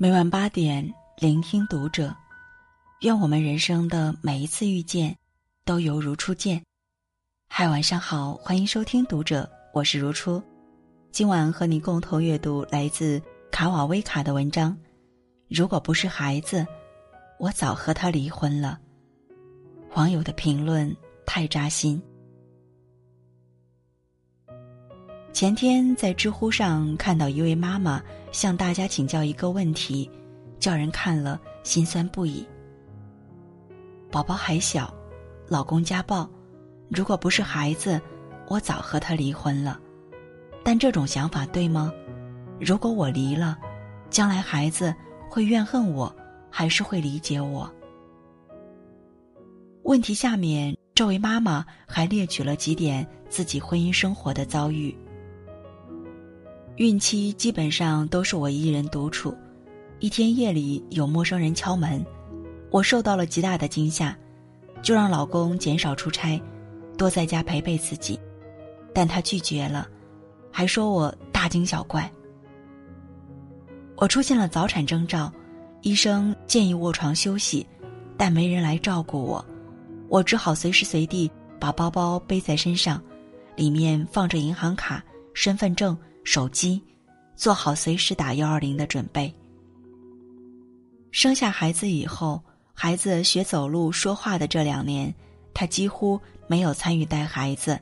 每晚八点，聆听读者。愿我们人生的每一次遇见，都犹如初见。嗨，晚上好，欢迎收听读者，我是如初。今晚和你共同阅读来自卡瓦威卡的文章。如果不是孩子，我早和他离婚了。网友的评论太扎心。前天在知乎上看到一位妈妈向大家请教一个问题，叫人看了心酸不已。宝宝还小，老公家暴，如果不是孩子，我早和他离婚了。但这种想法对吗？如果我离了，将来孩子会怨恨我，还是会理解我？问题下面，这位妈妈还列举了几点自己婚姻生活的遭遇。孕期基本上都是我一人独处，一天夜里有陌生人敲门，我受到了极大的惊吓，就让老公减少出差，多在家陪陪自己，但他拒绝了，还说我大惊小怪。我出现了早产征兆，医生建议卧床休息，但没人来照顾我，我只好随时随地把包包背在身上，里面放着银行卡、身份证。手机，做好随时打幺二零的准备。生下孩子以后，孩子学走路、说话的这两年，他几乎没有参与带孩子。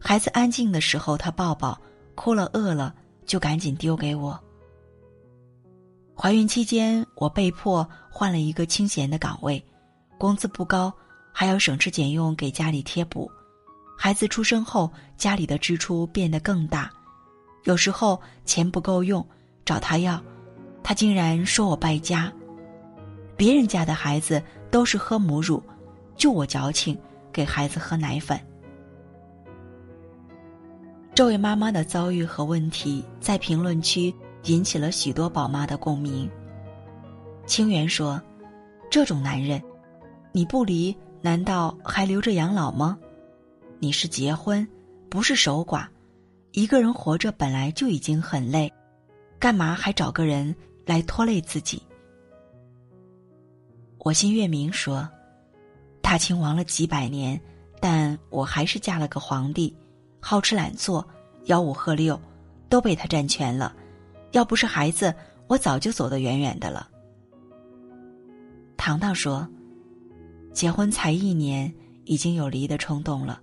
孩子安静的时候，他抱抱；哭了、饿了，就赶紧丢给我。怀孕期间，我被迫换了一个清闲的岗位，工资不高，还要省吃俭用给家里贴补。孩子出生后，家里的支出变得更大。有时候钱不够用，找他要，他竟然说我败家。别人家的孩子都是喝母乳，就我矫情，给孩子喝奶粉。这位妈妈的遭遇和问题在评论区引起了许多宝妈的共鸣。清源说：“这种男人，你不离，难道还留着养老吗？你是结婚，不是守寡。”一个人活着本来就已经很累，干嘛还找个人来拖累自己？我心月明说：“大清亡了几百年，但我还是嫁了个皇帝，好吃懒做，吆五喝六，都被他占全了。要不是孩子，我早就走得远远的了。”糖糖说：“结婚才一年，已经有离的冲动了。”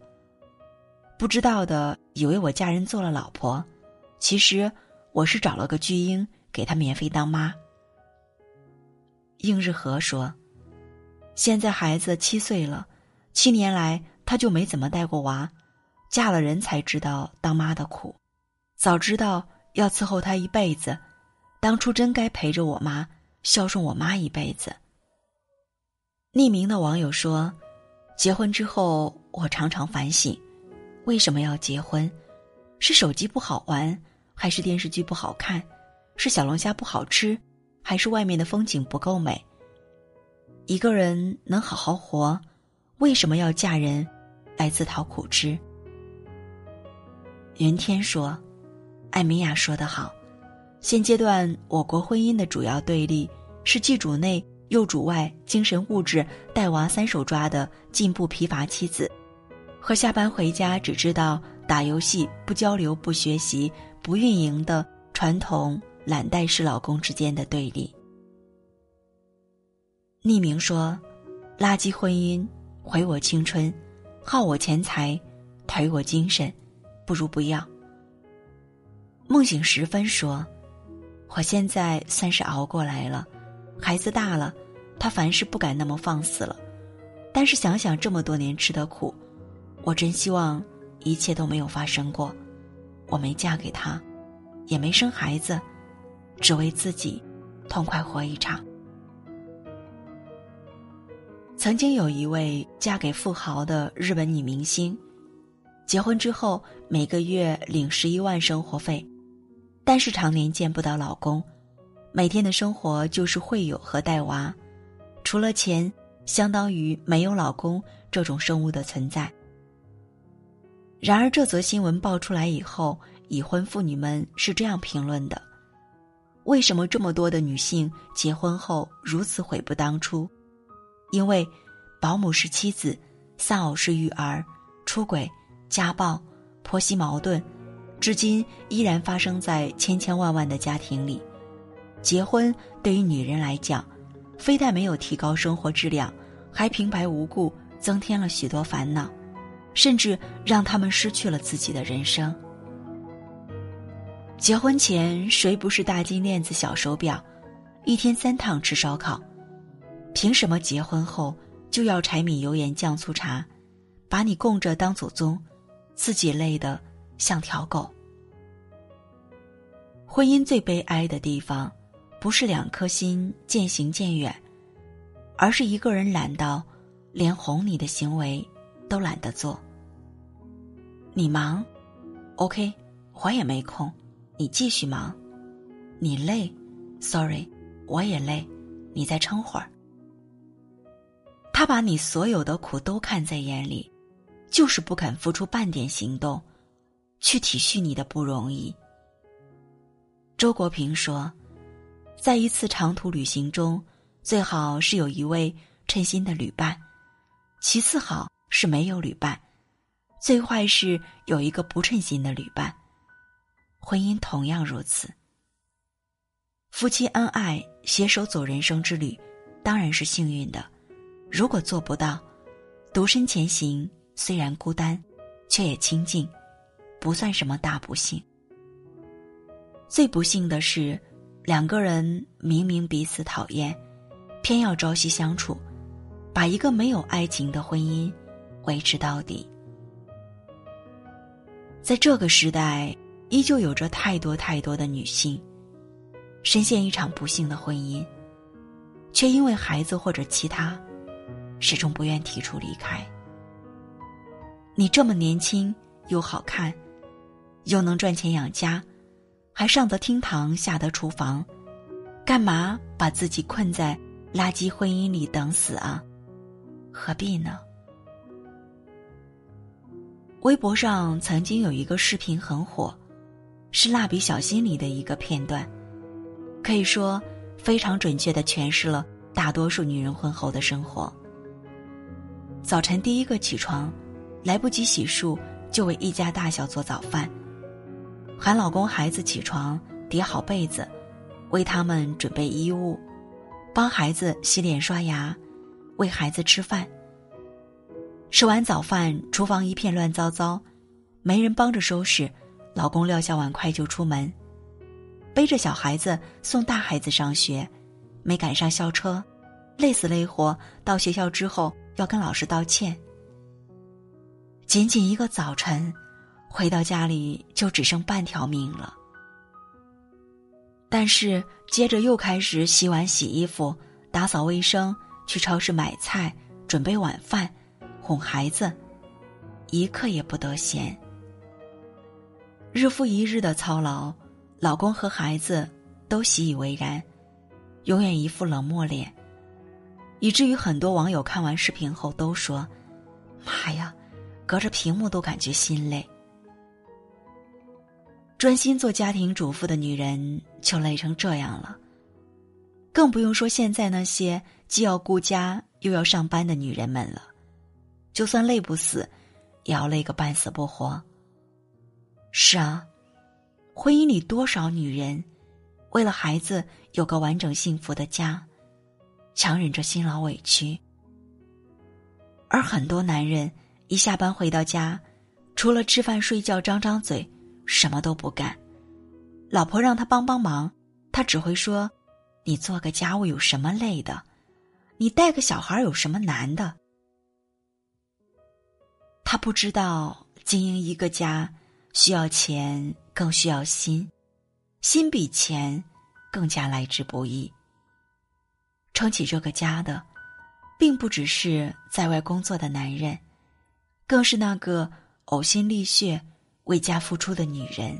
不知道的以为我嫁人做了老婆，其实我是找了个巨婴给他免费当妈。应日和说：“现在孩子七岁了，七年来他就没怎么带过娃，嫁了人才知道当妈的苦，早知道要伺候他一辈子，当初真该陪着我妈，孝顺我妈一辈子。”匿名的网友说：“结婚之后，我常常反省。”为什么要结婚？是手机不好玩，还是电视剧不好看？是小龙虾不好吃，还是外面的风景不够美？一个人能好好活，为什么要嫁人来自讨苦吃？云天说：“艾米亚说得好，现阶段我国婚姻的主要对立是既主内又主外，精神物质带娃三手抓的进步疲乏妻子。”和下班回家只知道打游戏、不交流、不学习、不运营的传统懒怠式老公之间的对立。匿名说：“垃圾婚姻毁我青春，耗我钱财，颓我精神，不如不要。”梦醒时分说：“我现在算是熬过来了，孩子大了，他凡事不敢那么放肆了，但是想想这么多年吃的苦。”我真希望一切都没有发生过，我没嫁给他，也没生孩子，只为自己痛快活一场。曾经有一位嫁给富豪的日本女明星，结婚之后每个月领十一万生活费，但是常年见不到老公，每天的生活就是会友和带娃，除了钱，相当于没有老公这种生物的存在。然而，这则新闻爆出来以后，已婚妇女们是这样评论的：“为什么这么多的女性结婚后如此悔不当初？因为保姆是妻子，丧偶是育儿，出轨、家暴、婆媳矛盾，至今依然发生在千千万万的家庭里。结婚对于女人来讲，非但没有提高生活质量，还平白无故增添了许多烦恼，甚至让他们失去了自己的人生。结婚前谁不是大金链子、小手表，一天三趟吃烧烤？凭什么结婚后就要柴米油盐酱醋茶，把你供着当祖宗，自己累得像条狗？婚姻最悲哀的地方。不是两颗心渐行渐远，而是一个人懒到连哄你的行为都懒得做。你忙，OK，我也没空，你继续忙。你累，Sorry，我也累，你再撑会儿。他把你所有的苦都看在眼里，就是不肯付出半点行动，去体恤你的不容易。周国平说。在一次长途旅行中，最好是有一位称心的旅伴；其次好是没有旅伴；最坏是有一个不称心的旅伴。婚姻同样如此。夫妻恩爱，携手走人生之旅，当然是幸运的。如果做不到，独身前行，虽然孤单，却也清静，不算什么大不幸。最不幸的是。两个人明明彼此讨厌，偏要朝夕相处，把一个没有爱情的婚姻维持到底。在这个时代，依旧有着太多太多的女性，深陷一场不幸的婚姻，却因为孩子或者其他，始终不愿提出离开。你这么年轻又好看，又能赚钱养家。还上得厅堂，下得厨房，干嘛把自己困在垃圾婚姻里等死啊？何必呢？微博上曾经有一个视频很火，是《蜡笔小新》里的一个片段，可以说非常准确的诠释了大多数女人婚后的生活。早晨第一个起床，来不及洗漱，就为一家大小做早饭。喊老公、孩子起床，叠好被子，为他们准备衣物，帮孩子洗脸刷牙，喂孩子吃饭。吃完早饭，厨房一片乱糟糟，没人帮着收拾，老公撂下碗筷就出门，背着小孩子送大孩子上学，没赶上校车，累死累活到学校之后要跟老师道歉。仅仅一个早晨。回到家里就只剩半条命了，但是接着又开始洗碗、洗衣服、打扫卫生、去超市买菜、准备晚饭、哄孩子，一刻也不得闲。日复一日的操劳，老公和孩子都习以为然，永远一副冷漠脸，以至于很多网友看完视频后都说：“妈呀，隔着屏幕都感觉心累。”专心做家庭主妇的女人就累成这样了，更不用说现在那些既要顾家又要上班的女人们了。就算累不死，也要累个半死不活。是啊，婚姻里多少女人，为了孩子有个完整幸福的家，强忍着辛劳委屈；而很多男人一下班回到家，除了吃饭睡觉张张嘴。什么都不干，老婆让他帮帮忙，他只会说：“你做个家务有什么累的？你带个小孩有什么难的？”他不知道经营一个家需要钱，更需要心，心比钱更加来之不易。撑起这个家的，并不只是在外工作的男人，更是那个呕心沥血。为家付出的女人，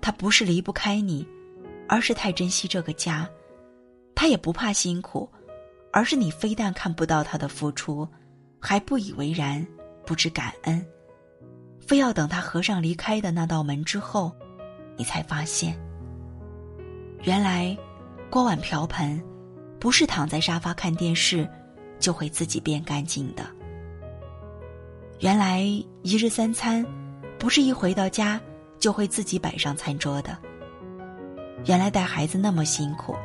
她不是离不开你，而是太珍惜这个家；她也不怕辛苦，而是你非但看不到她的付出，还不以为然，不知感恩，非要等他合上离开的那道门之后，你才发现，原来，锅碗瓢盆不是躺在沙发看电视就会自己变干净的。原来，一日三餐不是一回到家就会自己摆上餐桌的。原来带孩子那么辛苦，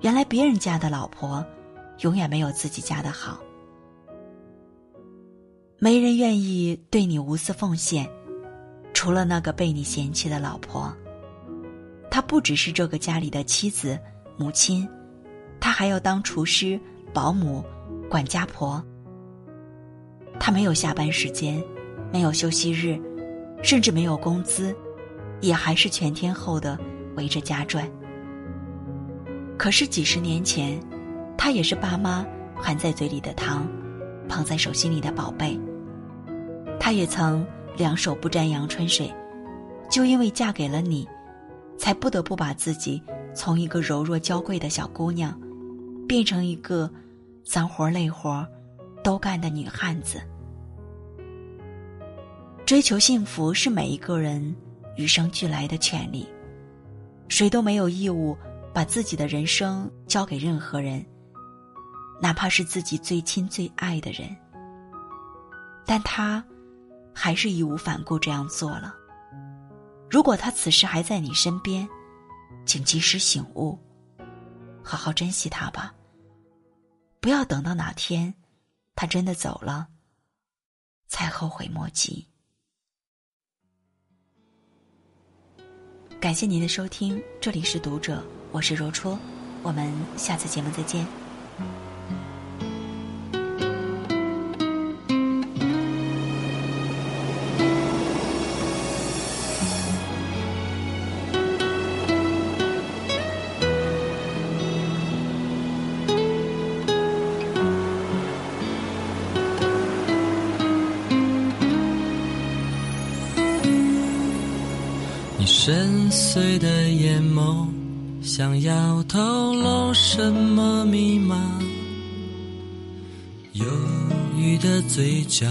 原来别人家的老婆永远没有自己家的好。没人愿意对你无私奉献，除了那个被你嫌弃的老婆。她不只是这个家里的妻子、母亲，她还要当厨师、保姆、管家婆。她没有下班时间，没有休息日，甚至没有工资，也还是全天候的围着家转。可是几十年前，她也是爸妈含在嘴里的糖。捧在手心里的宝贝，她也曾两手不沾阳春水，就因为嫁给了你，才不得不把自己从一个柔弱娇贵的小姑娘，变成一个脏活累活都干的女汉子。追求幸福是每一个人与生俱来的权利，谁都没有义务把自己的人生交给任何人。哪怕是自己最亲最爱的人，但他还是义无反顾这样做了。如果他此时还在你身边，请及时醒悟，好好珍惜他吧。不要等到哪天他真的走了，才后悔莫及。感谢您的收听，这里是读者，我是若初，我们下次节目再见。透露什么密码？忧郁的嘴角，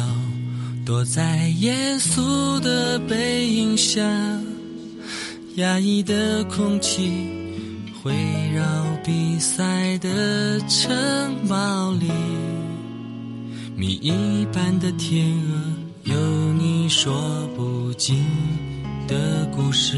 躲在严肃的背影下。压抑的空气，围绕比赛的城堡里。谜一般的天鹅，有你说不尽。的故事，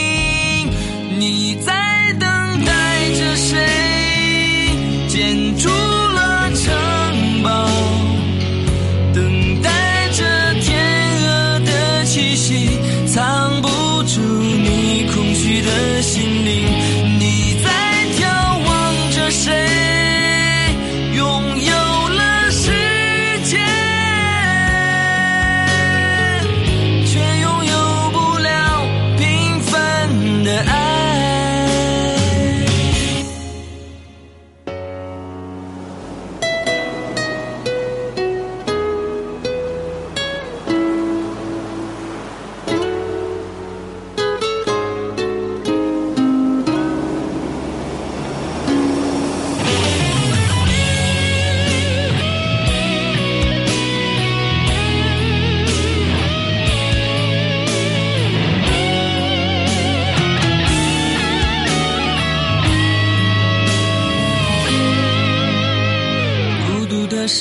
你在等待着谁？建筑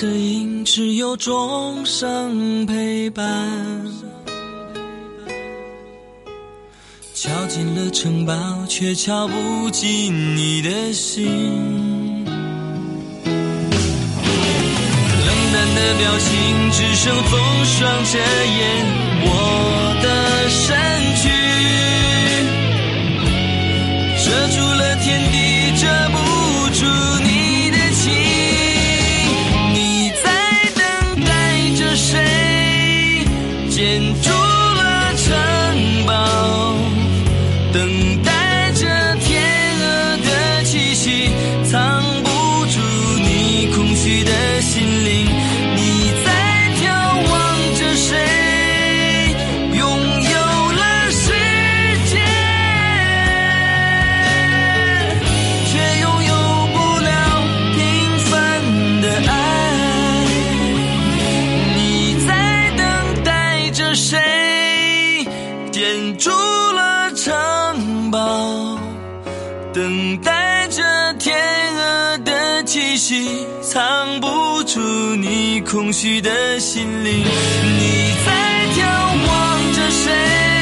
身影只有钟声陪伴，敲进了城堡，却敲不进你的心。冷淡的表情，只剩风霜遮掩我的身躯，遮住了天地，遮不建筑谁建筑了城堡等待着天鹅的气息藏不住你空虚的心灵。你在眺望着谁？